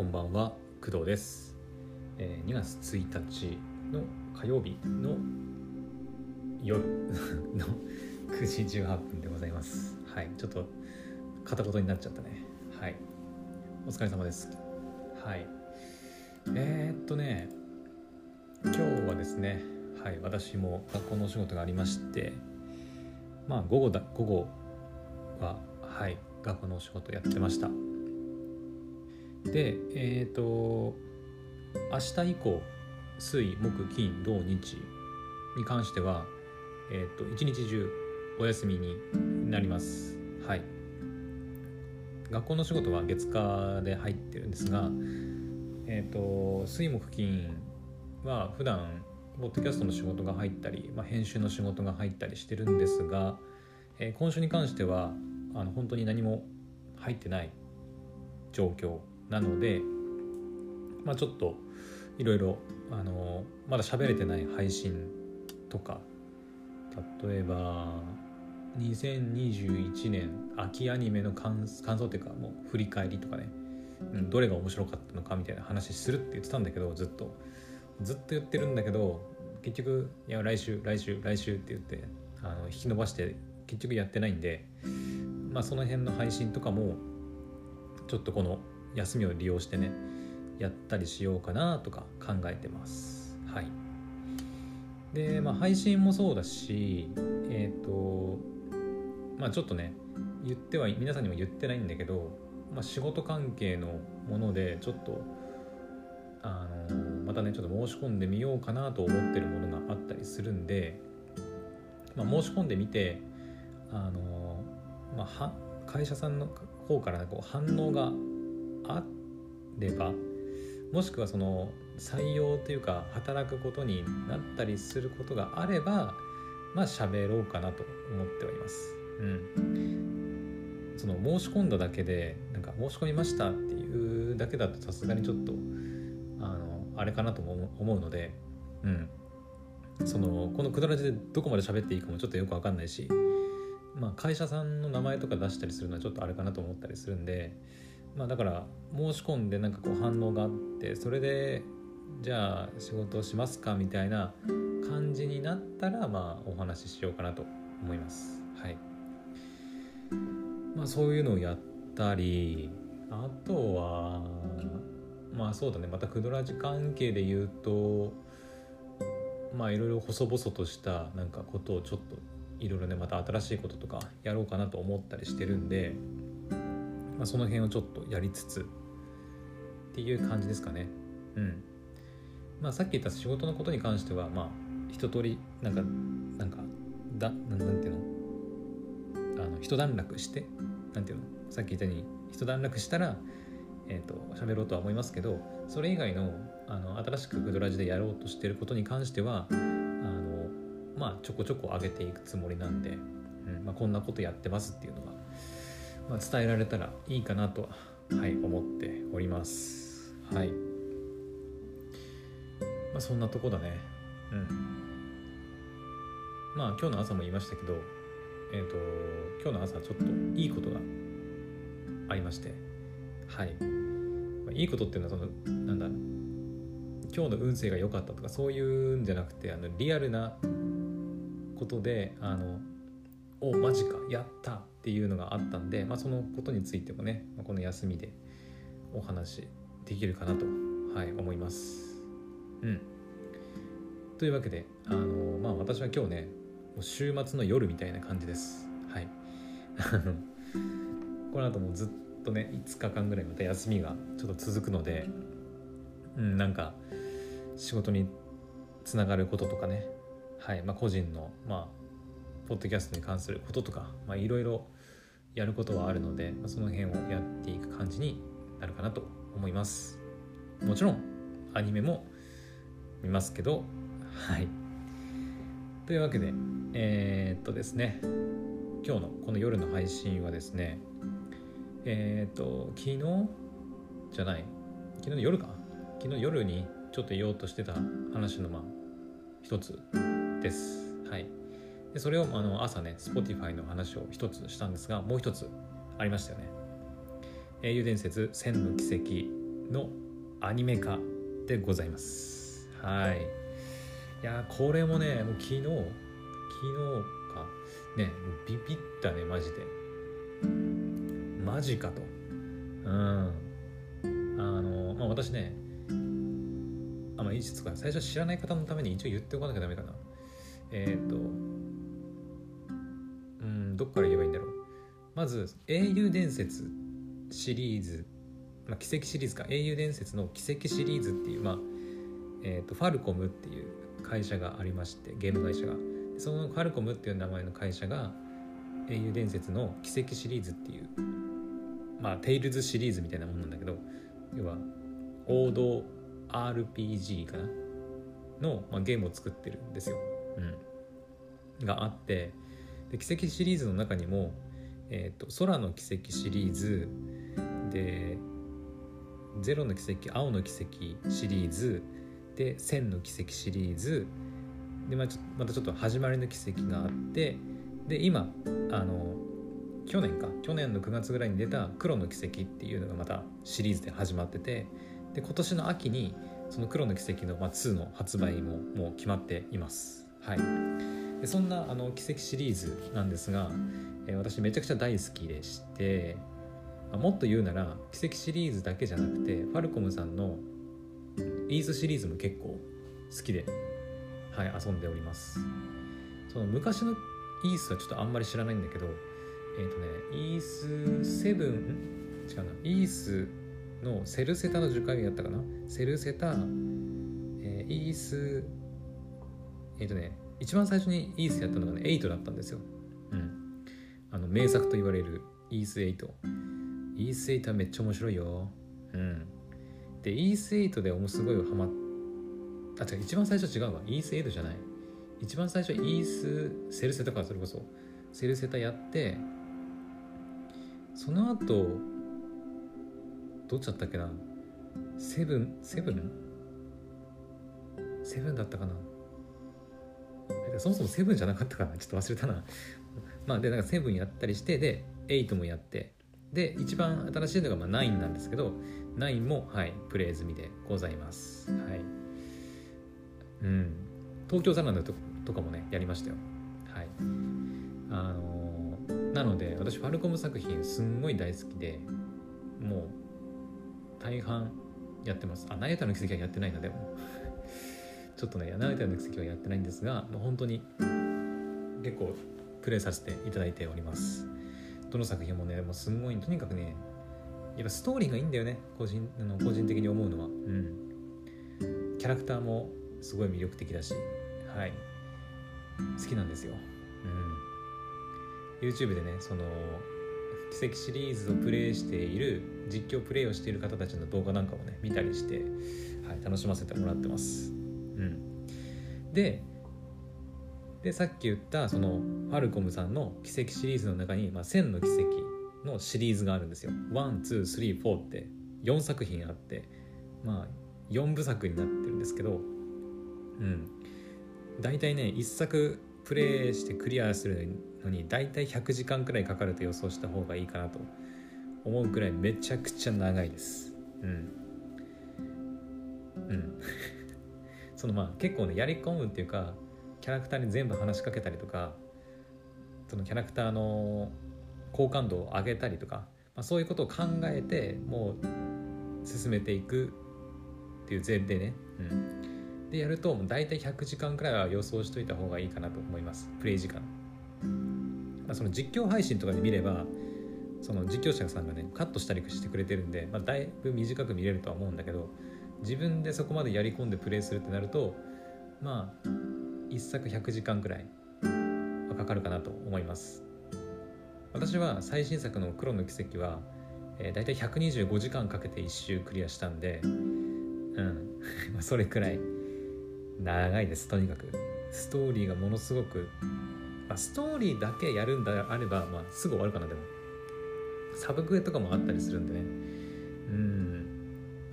こんばんは工藤です、えー2月1日の火曜日の夜 の9時18分でございます。はいちょっと片言になっちゃったね。はい。お疲れ様です。はい。えー、っとね今日はですねはい私も学校のお仕事がありましてまあ午後だ午後ははい学校のお仕事やってました。でえっ、と明日以降水木金土日に関してはえっ、と一日中お休みになります。はい。学校の仕事は月火で入ってるんですがえっ、と水木金は普段ポッドキャストの仕事が入ったり、まあ、編集の仕事が入ったりしてるんですが、えー今週に関してはあの本当に何も入ってない状況なので、まあ、ちょっといろいろあのまだ喋れてない配信とか例えば2021年秋アニメの感想っていうかもう振り返りとかね、うん、どれが面白かったのかみたいな話するって言ってたんだけどずっと。ずっと言ってるんだけど結局いや来週来週来週って言ってあの引き伸ばして結局やってないんでまあその辺の配信とかもちょっとこの休みを利用してねやったりしようかなとか考えてます。はい。でまあ配信もそうだしえっ、とまあちょっとね言っては皆さんにも言ってないんだけど、まあ、仕事関係のものでちょっとあのまたねちょっと申し込んでみようかなと思ってるものがあったりするんで、まあ、申し込んでみてあの、まあ、は会社さんの方からこう反応があればもしくはその採用というか働くことになったりすることがあればまあ喋ろうかなと思っております。うん、その申し込んだだけでなんか申し込みましたっていうだけだとさすがにちょっとあのあれかなとも思うので、うん、そのこのくだらじでどこまで喋っていいかもちょっとよくわかんないし、まあ、会社さんの名前とか出したりするのはちょっとあれかなと思ったりするんで、まあ、だから申し込んでなんかこう反応があってそれでじゃあ仕事をしますかみたいな感じになったらまあお話ししようかなと思います。はいまあ、そういうのをやったりあとはまあそうだねまたクドラジ関係で言うとまあいろいろ細々としたなんかことをちょっといろいろねまた新しいこととかやろうかなと思ったりしてるんで、まあ、その辺をちょっとやりつつっていう感じですかね。うん。まあさっき言った仕事のことに関してはまあ一通りなんかなんかだなんなんていうの？あの一段落してなんていうの？さっき言ったように一段落したらえー、と喋ろうとは思いますけどそれ以外のあの新しくグドラジでやろうとしてることに関してはあのまあちょこちょこ上げていくつもりなんで、うんまあ、こんなことやってますっていうのが、まあ、伝えられたらいいかなとは、はい、思っております。はい。まあそんなとこだね。うん。まあ今日の朝も言いましたけどえっ、と今日の朝ちょっといいことがありまして。はい、まあいいことっていうのはそのなんだ今日の運勢が良かったとかそういうんじゃなくてあのリアルなことであのおマジかやった。っていうのがあったんで、まあ、そのことについてもね、まあこの休みでお話できるかなと、はい、思います。うん、というわけであの、まあ、私は今日ねもう週末の夜みたいな感じです。はい、この後もずっとね5日間ぐらいまた休みがちょっと続くので、うん、なんか仕事につながることとかね、はいまあ、個人の、まあ、ポッドキャストに関することとかいろいろやることはあるので、その辺をやっていく感じになるかなと思います。もちろんアニメも見ますけどはい。というわけでえーっとですね今日のこの夜の配信はですねえっ、と昨日じゃない昨日の夜か。昨日夜にちょっと言おうとしてた話のまあ一つです。はい。でそれをあの朝ね Spotify の話を一つしたんですがもう一つありましたよね。英雄伝説千の奇跡のアニメ化でございます。はい。いやこれもねもう昨日昨日か。ねビビったねマジで。マジかと。うん。あのまあ私ねあまあいいですか。最初知らない方のために一応言っておかなきゃダメかな。えっ、ー、とまず「英雄伝説」シリーズ、まあ、奇跡シリーズか「英雄伝説」の奇跡シリーズっていう、まあえーと、ファルコムっていう会社がありましてゲーム会社が。そのファルコムっていう名前の会社が「英雄伝説」の奇跡シリーズっていうまあテイルズシリーズみたいなもんなんだけど要は王道 RPG かな？の、まあ、ゲームを作ってるんですよ。うん、があってで奇跡シリーズの中にもえーと、空の奇跡シリーズ。でゼロの奇跡青の奇跡シリーズ。で千の奇跡シリーズ。でまあ、またちょっと始まりの奇跡があって。で今あの去年か。去年の9月ぐらいに出た黒の奇跡っていうのがまたシリーズで始まってて。で今年の秋にその黒の奇跡の、まあ、2の発売ももう決まっています。はい、でそんなあの奇跡シリーズなんですが、えー、私めちゃくちゃ大好きでして、もっと言うなら奇跡シリーズだけじゃなくてファルコムさんのイースシリーズも結構好きで、はい、遊んでおります。その昔のイースはちょっとあんまり知らないんだけどえっ、ー、とねイース7違うな。イースのセルセタの樹海やったかな？セルセタ、えー、イースえっ、ー、とね一番最初にイースやったのがね8だったんですよ。うん。あの名作と言われるイース8イース8はめっちゃ面白いよ。うん。でイース8でもすごいハマっあ違う一番最初違うわ。イース8じゃない。一番最初イースセルセタかそれこそセルセタやってその後どっちだったっけな？セブンセブン？セブンだったかな？そもそもセブンじゃなかったかなちょっと忘れたな。まあでなんか7やったりしてで8もやってで一番新しいのがまあ9なんですけど9もはいプレイ済みでございます。はい。うん。東京ザランドとかもねやりましたよ。はい。あのー、なので私ファルコム作品すんごい大好きでもう大半やってます。あナイタの奇跡はやってないなでも。ちょっとねナイタの奇跡はやってないんですがもう本当に結構プレイさせていただいております。どの作品もねもうすんごいとにかくねやっぱストーリーがいいんだよね。個人あの個人的に思うのは。うん。キャラクターもすごい魅力的だし。はい。好きなんですよ。うん。YouTube でねその奇跡シリーズをプレイしている実況プレイをしている方たちの動画なんかもね見たりして、はい、楽しませてもらってます。ででさっき言ったそのファルコムさんの奇跡シリーズの中に「まあ、1000の奇跡」のシリーズがあるんですよ。1,2,3,4って4作品あってまあ4部作になってるんですけどうん大体ね1作プレイしてクリアするのに大体100時間くらいかかると予想した方がいいかなと思うくらいめちゃくちゃ長いです。うんうんそのまあ結構ねやり込むっていうかキャラクターに全部話しかけたりとかそのキャラクターの好感度を上げたりとか、まあ、そういうことを考えてもう進めていくっていう前提ね、うん、でやると大体100時間くらいは予想しといた方がいいかなと思います。プレイ時間、まあ、その実況配信とかで見ればその実況者さんがねカットしたりしてくれてるんで、まあ、だいぶ短く見れるとは思うんだけど自分でそこまでやり込んでプレイするってなるとまあ1作100時間くらいはかかるかなと思います。私は最新作の「黒の奇跡は」えー、大体125時間かけて1周クリアしたんでうん。それくらい。長いですとにかく。ストーリーがものすごく、まあ、ストーリーだけやるんであれば、まあ、すぐ終わるかなでも。サブクエとかもあったりするんでね。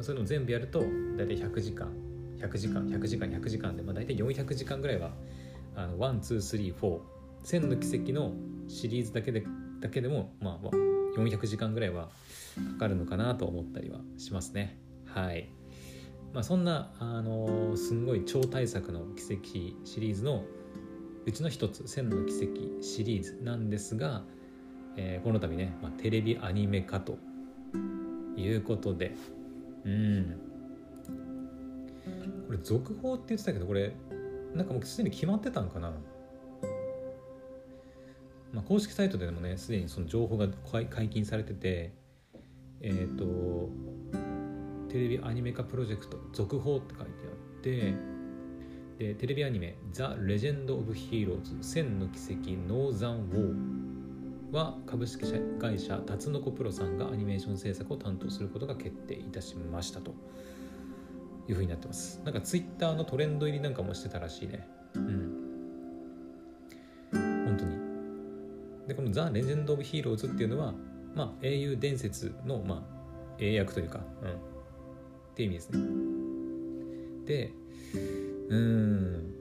そういうの全部やると大体100時間100時間100時間100時間で、まあ、大体400時間ぐらいはあの12341千の奇跡のシリーズだけでだけでも、まあ、400時間ぐらいはかかるのかなと思ったりはしますね。はいまあそんなあのーすんごい超大作の奇跡シリーズのうちの一つ「千の奇跡」シリーズなんですが、えーこの度ね、まあ、テレビアニメ化ということでうん。これ続報って言ってたけどこれなんかもうすでに決まってたんかな？まあ、公式サイトでもねすでにその情報が解禁されててえっ、とテレビアニメ化プロジェクト続報って書いてあってでテレビアニメ「ザ・レジェンド・オブ・ヒーローズ千の奇跡ノーザン・ウォー」は株式会社タツノコプロさんがアニメーション制作を担当することが決定いたしましたというふうになってます。なんかツイッターのトレンド入りなんかもしてたらしいね。うん。本当に。でこの「ザ・レジェンド・オブ・ヒーローズ」っていうのは、まあ、英雄伝説の、まあ、英訳というか、うん、っていう意味ですね。でうん。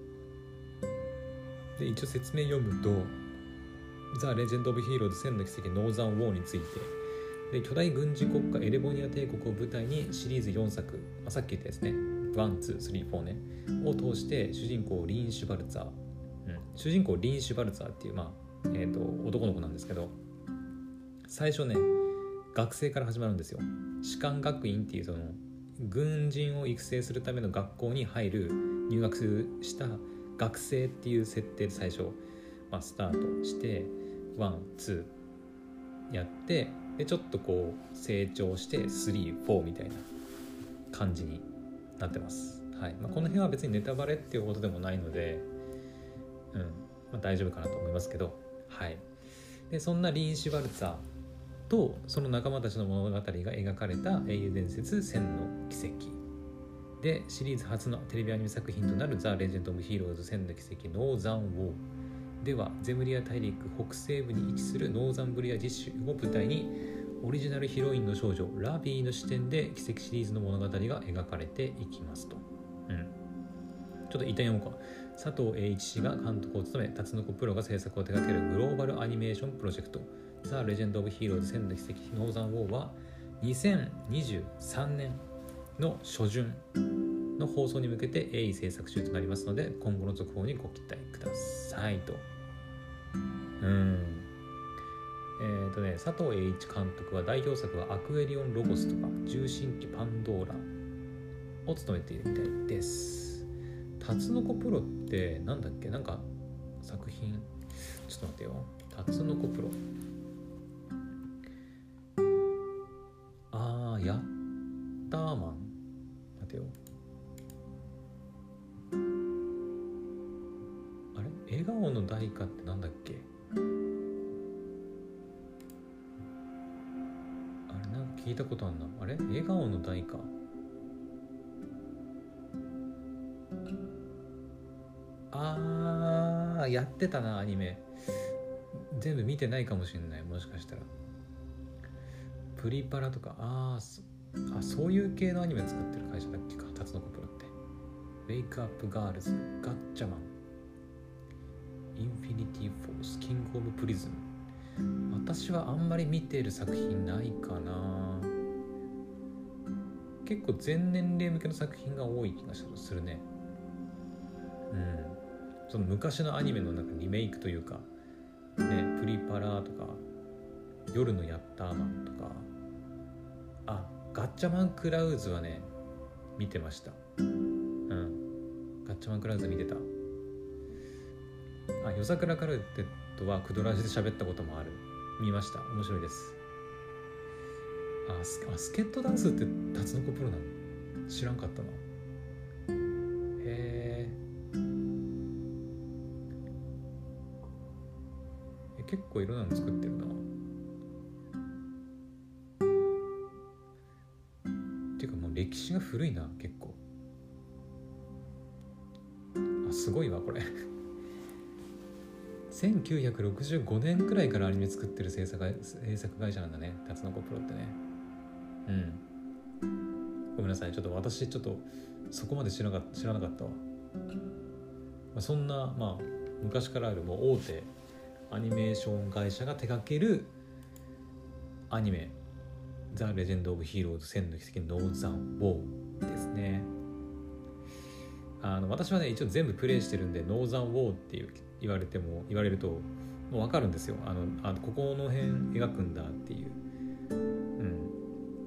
で一応説明読むと「ザ・レジェンド・オブ・ヒーローズ千の奇跡ノーザン・ウォー」について。で巨大軍事国家エレボニア帝国を舞台にシリーズ4作、まあ、さっき言ったやつね。1,2,3,4ね。を通して主人公リン・シュバルツァー、うん、主人公リン・シュバルツァーっていう、まあえー、と男の子なんですけど最初ね学生から始まるんですよ。士官学院っていうその軍人を育成するための学校に入る入学した学生っていう設定で最初、あ、スタートしてワンツーやってでちょっとこう成長して34みたいな感じになってます、はい。まあ、この辺は別にネタバレっていうことでもないので、うん。まあ、大丈夫かなと思いますけど。はい。でそんなリーン・シュバルツァーとその仲間たちの物語が描かれた英雄伝説千の奇跡。でシリーズ初のテレビアニメ作品となる「ザ・レジェンド・オブ・ヒーローズ千の奇跡ノーザン・ウォー」ではゼムリア大陸北西部に位置するノーザンブリア自治州を舞台にオリジナルヒロインの少女ラヴィの視点で軌跡シリーズの物語が描かれていきますと、うん、ちょっと一旦読もうか。佐藤英一氏が監督を務めタツノコプロが制作を手掛けるグローバルアニメーションプロジェクト。ザ・レジェンド・オブ・ヒーローズ千の奇跡ノーザン・ウォーは2023年の初旬の放送に向けて鋭意制作中となりますので今後の続報にご期待くださいと。うん。えっ、ー、とね佐藤栄一監督は代表作はアクエリオン・ロゴスとか重心機パンドーラを務めているみたいです。タツノコプロってなんだっけ？なんか作品？ちょっと待ってよ。タツノコプロ。あーやったーマン待てよ。笑顔の代価ってなんだっけ？あれなんか聞いたことあんな。あれ？笑顔の代価？あーやってたなアニメ。全部見てないかもしれないもしかしたら。プリパラとか。あーそあそういう系のアニメ作ってる会社だっけか？タツノコプロって。ウェイクアップガールズガッチャマン。インフィニティ・フォースキング・オブ・プリズム私はあんまり見ている作品ないかな。結構全年齢向けの作品が多い気がするね。うん。その昔のアニメのなんかリメイクというかねプリパラとか夜のヤッターマンとか。あガッチャマンクラウズはね見てました。うん。ガッチャマンクラウズ見てた。あ夜桜カルテットはクドラジで喋ったこともある。見ました。面白いです。あスあスケットダンスってタツノコプロなの？知らんかったな。へええ結構いろんなの作ってるな。っていうかもう歴史が古いな結構。あすごいわこれ。1965年くらいからアニメ作ってる制作会制作会社なんだね。タツノコプロってね。うん。ごめんなさい。ちょっと私ちょっとそこまで知らなかった知らなかったわ、まあ、そんなまあ昔からあるもう大手アニメーション会社が手掛けるアニメザ・レジェンド・オブ・ヒーローズ千の奇跡ノーザン・ウォーですね。あの私はね一応全部プレイしてるんでノーザン・ウォーっていう言われても言われるともう分かるんですよ。あのあここの辺描くんだっていう。うん。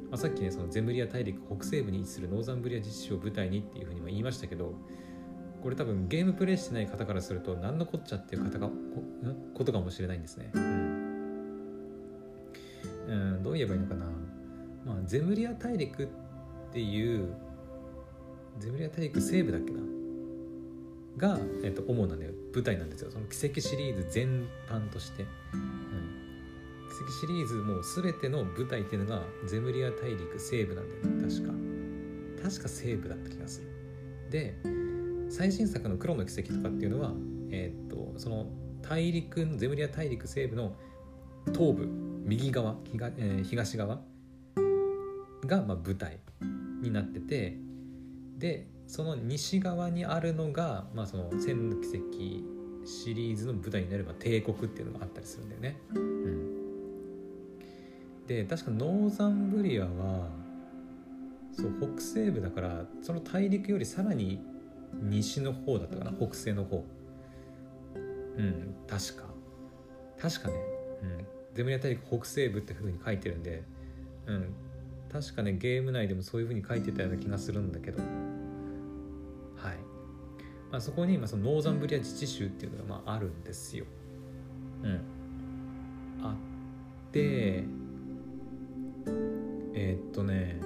まあ、さっきねそのゼムリア大陸北西部に位置するノーザンブリア自治州を舞台にっていうふうにも言いましたけどこれ多分ゲームプレイしてない方からすると何のこっちゃっていう方がことかもしれないんですね。うん、うん、どう言えばいいのかな。まあ、ゼムリア大陸っていうゼムリア大陸西部だっけな？が、えっと、主なね舞台なんですよ。その奇跡シリーズ全般として。うん。奇跡シリーズもう全ての舞台っていうのがゼムリア大陸西部なんだよね。確か。確か西部だった気がする。で最新作の「黒の奇跡」とかっていうのはえー、っとその大陸ゼムリア大陸西部の東部右側東,、えー、東側がまあ舞台になってて。でその西側にあるのが、まあ、その千の奇跡シリーズの舞台になれば帝国っていうのがあったりするんだよね。うん。で確かノーザンブリアはそう北西部だからその大陸よりさらに西の方だったかな北西の方。うん確か。確かね、うん、ゼムリア大陸北西部ってふうに書いてるんでうん。確かねゲーム内でもそういうふうに書いてたような気がするんだけど、まあ、そこに今そのノーザンブリア自治州っていうのがまああるんですよ。うん。あってえー、っとね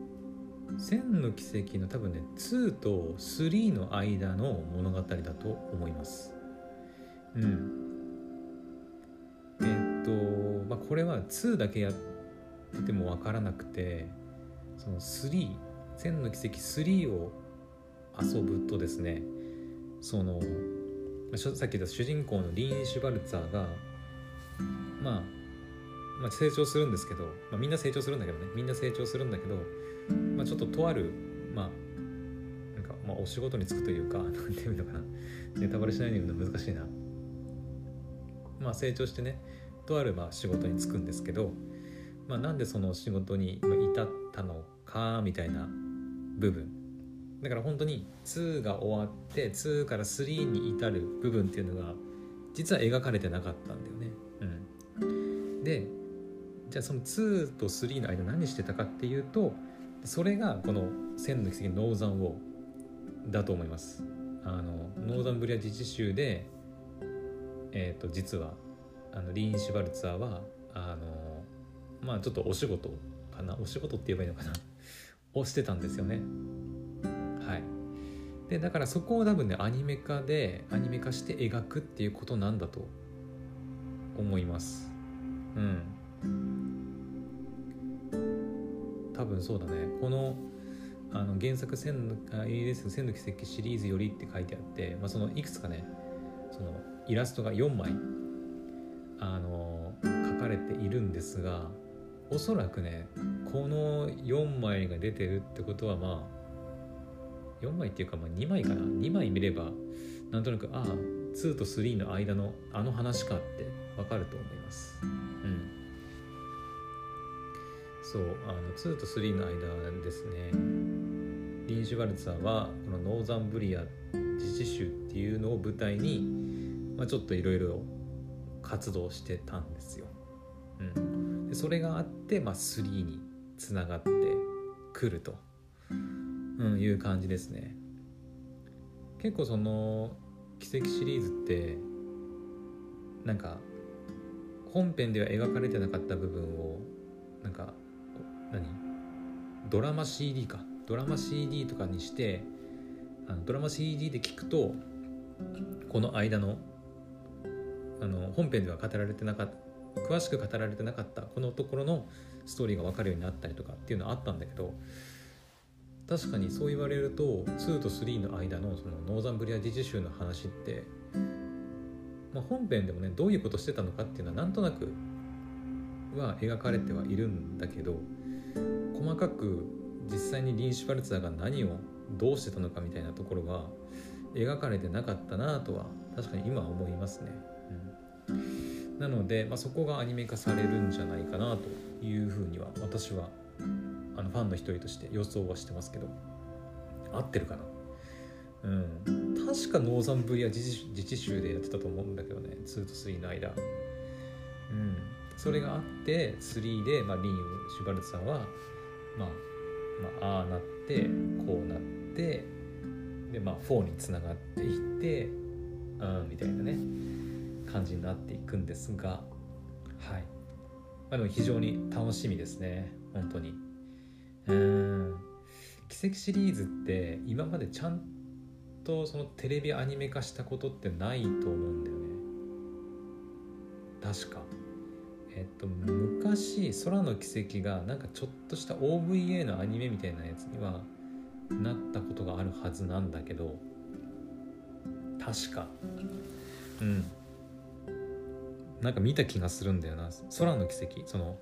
「千の奇跡」の多分ね2と3の間の物語だと思います。うん。えー、っとまあこれは2だけやってても分からなくてその3千の奇跡3を遊ぶとですねそのさっき言った主人公のリーン・シュバルツァーがまあまあ、成長するんですけど、まあ、みんな成長するんだけどねみんな成長するんだけど、まあ、ちょっととあるまあなんか、まあ、お仕事に就くというか 何ていうのかなネタバレしないように言うの難しいな。まあ成長してねとあるまあ仕事に就くんですけど、まあ、なんでその仕事に至ったのかみたいな部分。だから本当に2が終わって2から3に至る部分っていうのが実は描かれてなかったんだよね。うん、でじゃあその2と3の間何してたかっていうとそれがこの千の奇跡ノーザンウォーだと思います。あのノーザンブリア自治州でえ、ー、と実はあのリーン・シュバルツァーはあのまあちょっとお仕事かな？お仕事って言えばいいのかな？をしてたんですよね。でだからそこを多分ねアニメ化でアニメ化して描くっていうことなんだと思います。うん。多分そうだね。このあの原作千の ALS 千の奇跡シリーズよりって書いてあって、まあ、そのいくつかねそのイラストが4枚あの書かれているんですがおそらくねこの4枚が出てるってことはまあ4枚っていうかまあ2枚かな。2枚見ればなんとなくああ2と3の間のあの話かってわかると思います。うん。そうあの2と3の間ですね。リン・シュバルツァーはこのノーザンブリア自治州っていうのを舞台に、まあ、ちょっといろいろ活動してたんですよ。うん、でそれがあって、まあ、3につながってくると、うん、いう感じですね。結構その奇跡シリーズってなんか本編では描かれてなかった部分をなんか何？ドラマ CD かドラマ CD とかにしてあのドラマ CD で聞くとこの間のあの本編では語られてなかった詳しく語られてなかったこのところのストーリーが分かるようになったりとかっていうのはあったんだけど確かにそう言われると2と3の間のそのノーザンブリア自治州の話って、まあ、本編でもねどういうことしてたのかっていうのはなんとなくは描かれてはいるんだけど細かく実際にリン・シュバルツァーが何をどうしてたのかみたいなところは描かれてなかったなとは確かに今は思いますね。うんなので、まあ、そこがアニメ化されるんじゃないかなというふうには私はあのファンの一人として予想はしてますけど。合ってるかな？うん。確かノーザンブリア自治州でやってたと思うんだけどね。2と3の間。うん。それがあって3で、まあ、リン・シュバルツさんは、まあ、まあああなってこうなってでまあ4につながっていってうんみたいなね感じになっていくんですが。はい、あ、でも非常に楽しみですね。本当に。うん。奇跡シリーズって今までちゃんとそのテレビアニメ化したことってないと思うんだよね。確か。えっと昔「空の奇跡」がなんかちょっとした OVA のアニメみたいなやつにはなったことがあるはずなんだけど。確か。うん。なんか見た気がするんだよな。空の奇跡。その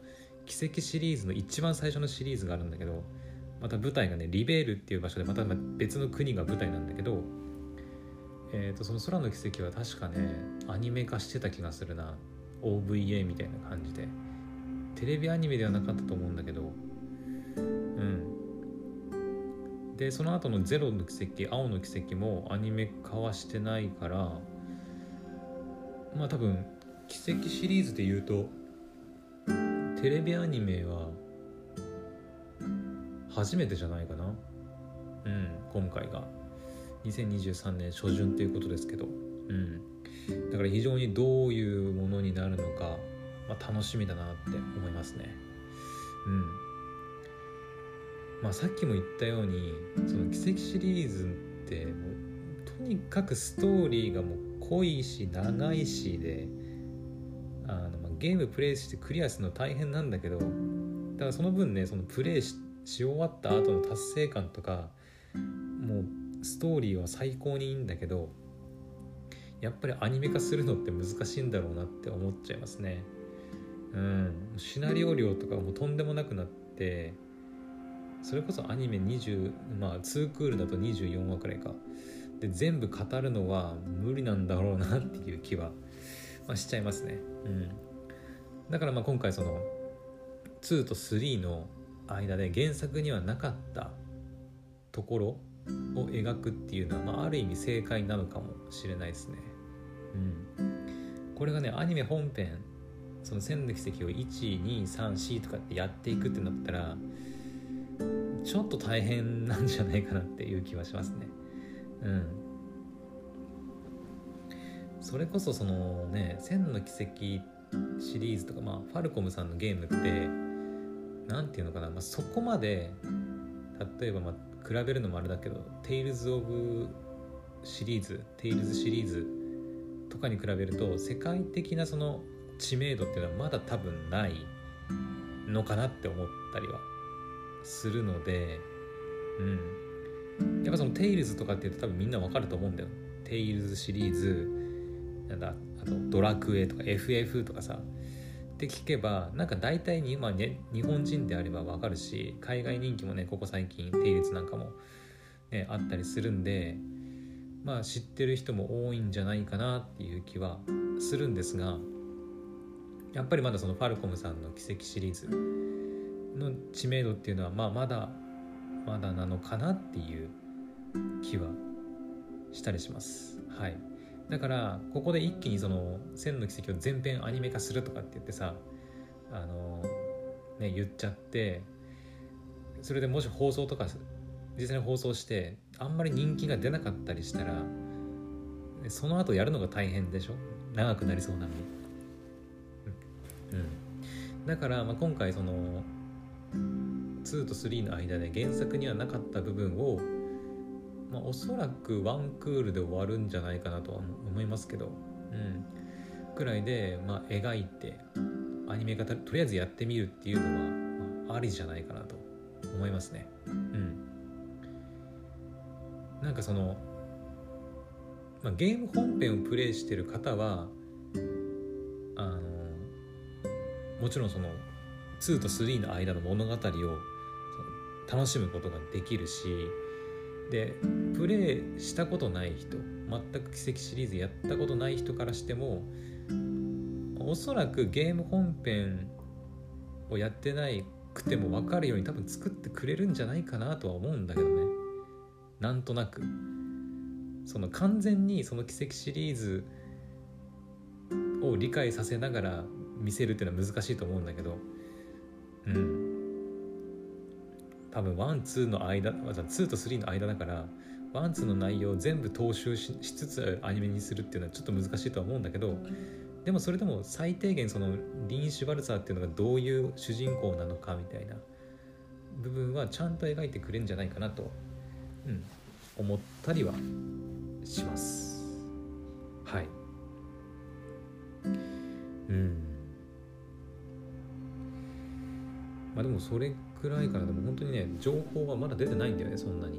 奇跡シリーズの一番最初のシリーズがあるんだけどまた舞台がねリベールっていう場所でまた別の国が舞台なんだけど、えー、とその空の奇跡は確かねアニメ化してた気がするな。OVA みたいな感じで。テレビアニメではなかったと思うんだけど。うん。でその後の「ゼロの奇跡」「青の奇跡」もアニメ化はしてないからまあ多分奇跡シリーズで言うとテレビアニメは初めてじゃないかな。うん今回が。2023年初旬ということですけど。うん。だから非常にどういうものになるのか、まあ、楽しみだなって思いますね。うん。まあさっきも言ったようにその奇跡シリーズってとにかくストーリーがもう濃いし長いしであの、まあ、ゲームプレイしてクリアするの大変なんだけどだからその分ねそのプレイし終わった後の達成感とかもうストーリーは最高にいいんだけどやっぱりアニメ化するのって難しいんだろうなって思っちゃいますね。うん。シナリオ量とかもとんでもなくなってそれこそアニメ20まあ2クールだと24話くらいか。で全部語るのは無理なんだろうなっていう気は、まあ、しちゃいますね。うん。だからまあ今回その2と3の間で原作にはなかったところを描くっていうのは、まあ、ある意味正解なのかもしれないですね。うん、これがねアニメ本編その千の奇跡を1234とかってやっていくってなったらちょっと大変なんじゃないかなっていう気はしますね。うん。それこそそのね「閃の軌跡って」シリーズとかまあファルコムさんのゲームって何て言うのかな、まあ、そこまで例えばまあ比べるのもあれだけど「テイルズ・オブ」シリーズ「テイルズ」シリーズとかに比べると世界的なその知名度っていうのはまだ多分ないのかなって思ったりはするのでうんやっぱその「テイルズ」とかって言うと多分みんなわかると思うんだよ。テイルズシリーズなんだあと「ドラクエ」とか FF とかさって聞けばなんか大体に今ね日本人であればわかるし海外人気もねここ最近定率なんかも、ね、あったりするんでまあ知ってる人も多いんじゃないかなっていう気はするんですがやっぱりまだそのファルコムさんの奇跡シリーズの知名度っていうのはまあまだまだなのかなっていう気はしたりします。はいだからここで一気にその「千の奇跡」を全編アニメ化するとかって言ってさあのね言っちゃってそれでもし放送とか実際に放送してあんまり人気が出なかったりしたらその後やるのが大変でしょ？長くなりそうなのに、うん、だから、まあ、今回その2と3の間で原作にはなかった部分をまあ、おそらくワンクールで終わるんじゃないかなとは思いますけど、うん、くらいで、まあ、描いてアニメ化とりあえずやってみるっていうのは、まあ、ありじゃないかなと思いますね。うん、なんかその、まあ、ゲーム本編をプレイしてる方はあのもちろんその2と3の間の物語を楽しむことができるしでプレイしたことない人全く奇跡シリーズやったことない人からしてもおそらくゲーム本編をやってないくても分かるように多分作ってくれるんじゃないかなとは思うんだけどね。なんとなく。その完全にその軌跡シリーズを理解させながら見せるっていうのは難しいと思うんだけど。うん。多分ワンツーの間2と3の間だからワンツーの内容を全部踏襲しつつアニメにするっていうのはちょっと難しいとは思うんだけどでもそれでも最低限そのリィン・シュバルツァーっていうのがどういう主人公なのかみたいな部分はちゃんと描いてくれるんじゃないかなと、うん、思ったりはします。はい。うん。まあでもそれくらいかなでも本当にね情報はまだ出てないんだよねそんなに。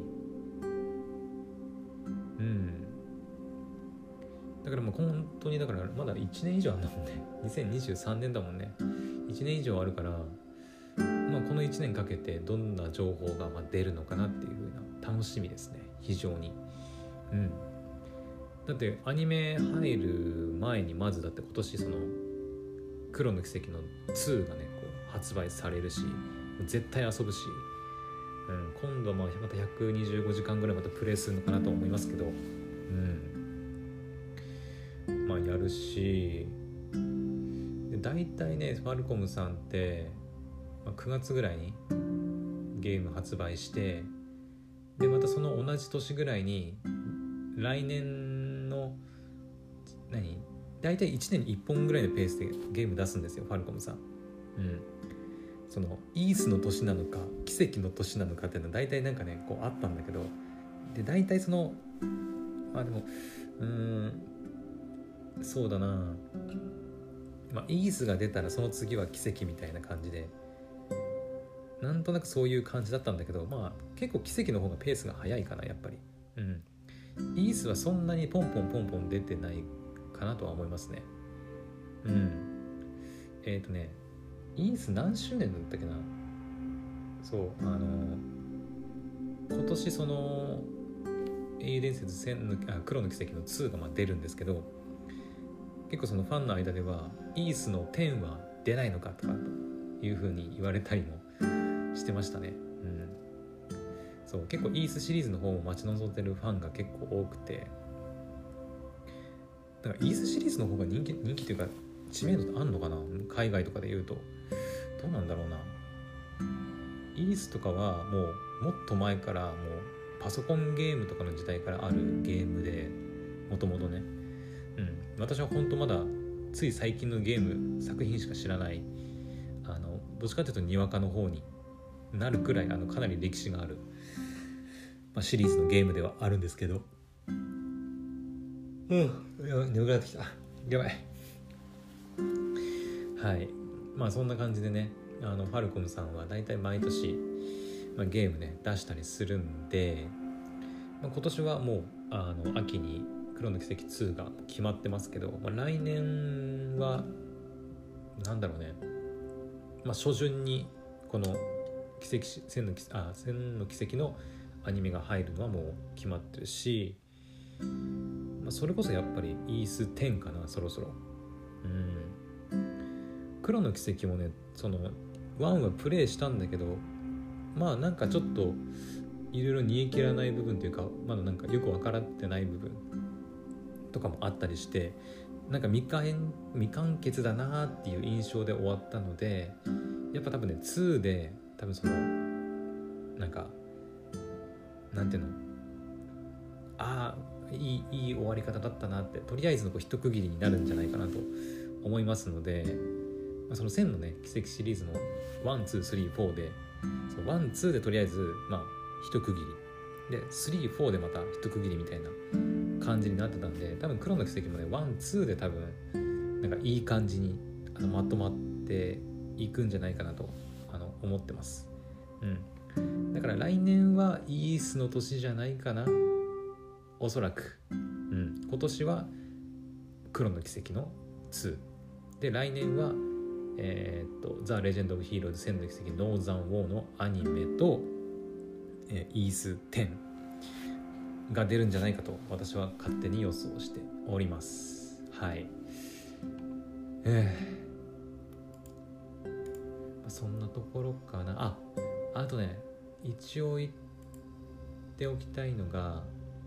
うん。だからもう本当にだからまだ1年以上あんだもんね。2023年だもんね。1年以上あるからまあこの1年かけてどんな情報がま出るのかなっていう風な楽しみですね。非常に。うん。だってアニメ入る前にまずだって今年その黒の奇跡の2がねこう発売されるし絶対遊ぶし、うん、今度はまた125時間ぐらいまたプレイするのかなと思いますけどうん。まあやるしで大体ねファルコムさんって、まあ、9月ぐらいにゲーム発売してでまたその同じ年ぐらいに来年の何？大体1年に1本ぐらいのペースでゲーム出すんですよファルコムさん。うん、そのイースの年なのか奇跡の年なのかっていうのは大体なんかねこうあったんだけどで大体そのまあでもうんそうだな。まあイースが出たらその次は奇跡みたいな感じでなんとなくそういう感じだったんだけどまあ結構奇跡の方がペースが速いかなやっぱり。うん。イースはそんなにポンポンポンポン出てないかなとは思いますね。うん。えっ、ー、とねイース何周年だったっけな？そうあの今年その英雄伝説千のあ黒の奇跡の2がまあ出るんですけど結構そのファンの間ではイースの10は出ないのかとかというふうに言われたりもしてましたね。うん、そう結構イースシリーズの方を待ち望んでるファンが結構多くて。だからイースシリーズの方が人気人気というか知名度ってあんのかな？海外とかで言うと。どうなんだろうな。イースとかはもうもっと前からもうパソコンゲームとかの時代からあるゲームでもともとね。うん。私は本当まだつい最近のゲーム作品しか知らない。あのどっちかというとにわかの方になるくらいあのかなり歴史がある、まあ、シリーズのゲームではあるんですけど。うん。眠くなってきた。やばい。はいまあそんな感じでねあのファルコムさんは大体毎年、まあ、ゲームね出したりするんで、まあ、今年はもうあの秋に「黒の奇跡2」が決まってますけど、まあ、来年はなんだろうね、まあ、初旬にこの奇跡千のあ千の奇跡のアニメが入るのはもう決まってるし、まあ、それこそやっぱりイース10かなそろそろ。うん。黒の奇跡もねその1はプレイしたんだけどまあなんかちょっといろいろ煮え切らない部分というかまだなんかよく分からってない部分とかもあったりしてなんか未完未完結だなっていう印象で終わったのでやっぱ多分ね2で多分そのなんかなんていうのああいいいい終わり方だったなってとりあえずのこう一区切りになるんじゃないかなと思いますのでまあ、その1000のね奇跡シリーズの123.4でその12でとりあえずまあ一区切り。で34でまた一区切りみたいな感じになってたんで多分黒の奇跡もね12で多分なんかいい感じにあのまとまっていくんじゃないかなとあの思ってます。うん。だから来年はイースの年じゃないかな。おそらく。うん。今年は黒の奇跡の2で来年はえー、っと、ザ・レジェンド・オブ・ヒーローズ戦の奇跡ノーザン・ウォーのアニメと、えー、イース10が出るんじゃないかと私は勝手に予想しております。はい。ええまあそんなところかなああとね一応言っておきたいのが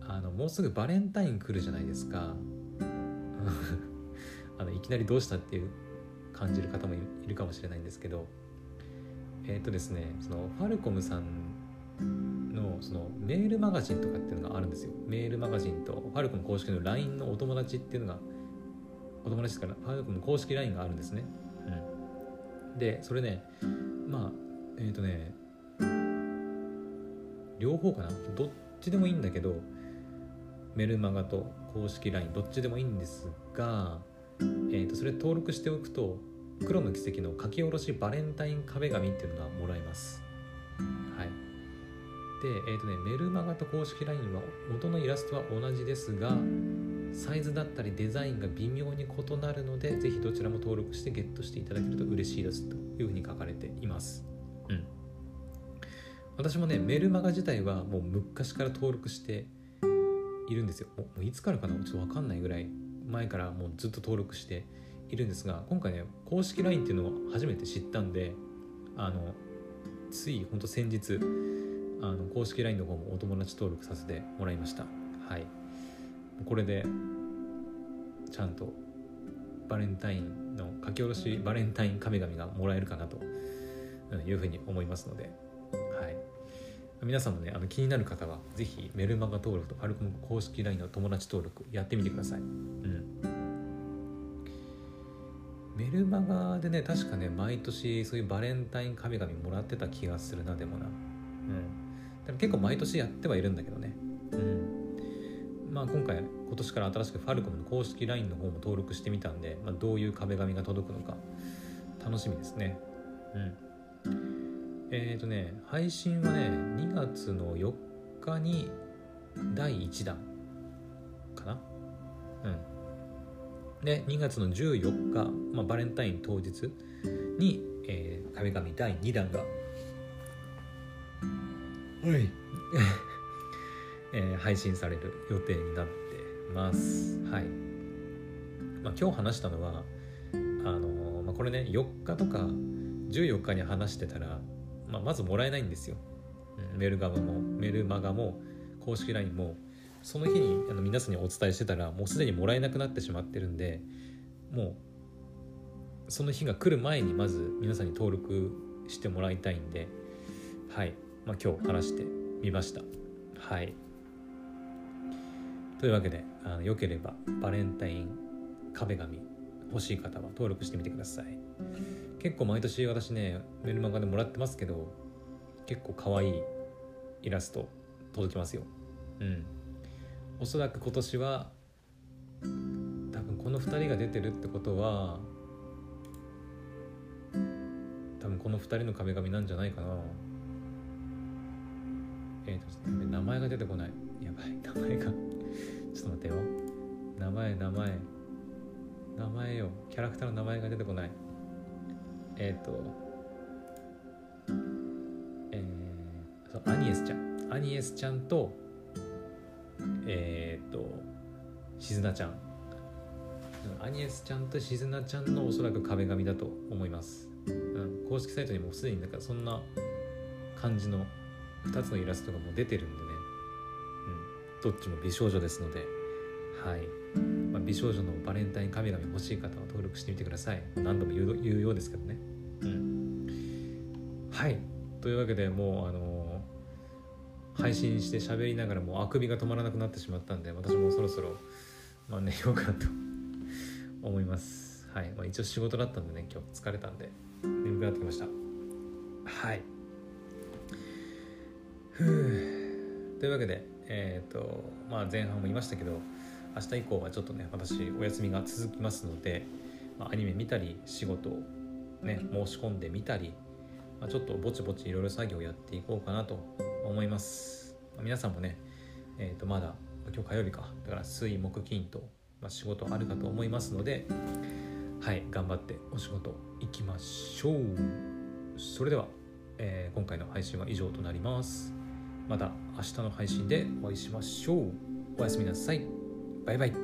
あのもうすぐバレンタイン来るじゃないですか あのいきなりどうしたっていう感じる方もいるかもしれないんですけどえっ、とですねそのファルコムさんのそのメールマガジンとかっていうのがあるんですよ。メールマガジンとファルコム公式の LINE のお友達っていうのがお友達からファルコム公式 LINE があるんですね、うん、でそれねまあえっ、とね両方かな。どっちでもいいんだけどメルマガと公式 LINE どっちでもいいんですが、えー、とそれ登録しておくと黒の奇跡の書き下ろしバレンタイン壁紙っていうのがもらえます。はい。でえっ、とねメルマガと公式 LINE は元のイラストは同じですがサイズだったりデザインが微妙に異なるのでぜひどちらも登録してゲットしていただけると嬉しいですというふうに書かれています。うん。私もねメルマガ自体はもう昔から登録しているんですよ。もういつからかな？ちょっと分かんないぐらい。前からもうずっと登録しているんですが今回ね公式 LINE っていうのを初めて知ったんであのついほんと先日あの公式 LINE の方もお友達登録させてもらいました。はい。これでちゃんとバレンタインの書き下ろしバレンタイン神々がもらえるかなというふうに思いますので皆さんもねあの気になる方はぜひメルマガ登録とファルコム公式 LINE の友達登録やってみてください。うん。メルマガでね確かね毎年そういうバレンタイン神々もらってた気がするなでもな。うん。でも結構毎年やってはいるんだけどね。うん。まあ今回今年から新しくファルコムの公式 LINE の方も登録してみたんで、まあ、どういう壁紙が届くのか楽しみですね。うん。えっ、ー、とね、配信はね、2月の4日に第1弾かなうん。で、2月の14日、まあ、バレンタイン当日に、えー、壁紙第2弾が、はい、えー、配信される予定になってます。はい。まあ、今日話したのは、あのまあ、これね、4日とか14日に話してたら、まあ、まずもらえないんですよ。うん、メール側もメルマガも公式 LINE もその日にあの皆さんにお伝えしてたらもうすでにもらえなくなってしまってるんでもうその日が来る前にまず皆さんに登録してもらいたいんではい、まあ、今日話してみました。はい。というわけであのよければバレンタイン壁紙欲しい方は登録してみてください。結構毎年私ねメルマガでもらってますけど結構可愛いイラスト届きますよ。うん。おそらく今年は多分この2人が出てるってことは多分この2人の壁紙なんじゃないかな。えっ、ー、と名前が出てこない。やばい名前が。ちょっと待ってよ。名前名前。名前よ。キャラクターの名前が出てこない。えっ、ー、とえー、そうアニエスちゃん。アニエスちゃんとえっ、ー、としずなちゃん。アニエスちゃんとしずなちゃんのおそらく壁紙だと思います、うん、公式サイトにもすでになんかそんな感じの2つのイラストがもう出てるんでね、うん、どっちも美少女ですので。はい、美少女のバレンタイン神々欲しい方は登録してみてください。何度も言うようですけどね。うん。はい。というわけでもうあのー、配信して喋りながらもうあくびが止まらなくなってしまったんで私もそろそろ、まあ、寝ようかと 思います。はい、まあ、一応仕事だったんでね今日疲れたんで眠くなってきました。はい。ふう。というわけでえっ、ー、とまあ前半も言いましたけど明日以降はちょっとね私お休みが続きますので、まあ、アニメ見たり仕事をね申し込んでみたり、まあ、ちょっとぼちぼちいろいろ作業をやっていこうかなと思います、まあ、皆さんもねえっ、ー、とまだ今日火曜日か。だから水木金と、まあ、仕事あるかと思いますのではい頑張ってお仕事行きましょう。それでは、えー、今回の配信は以上となります。また明日の配信でお会いしましょう。おやすみなさいバイバイ。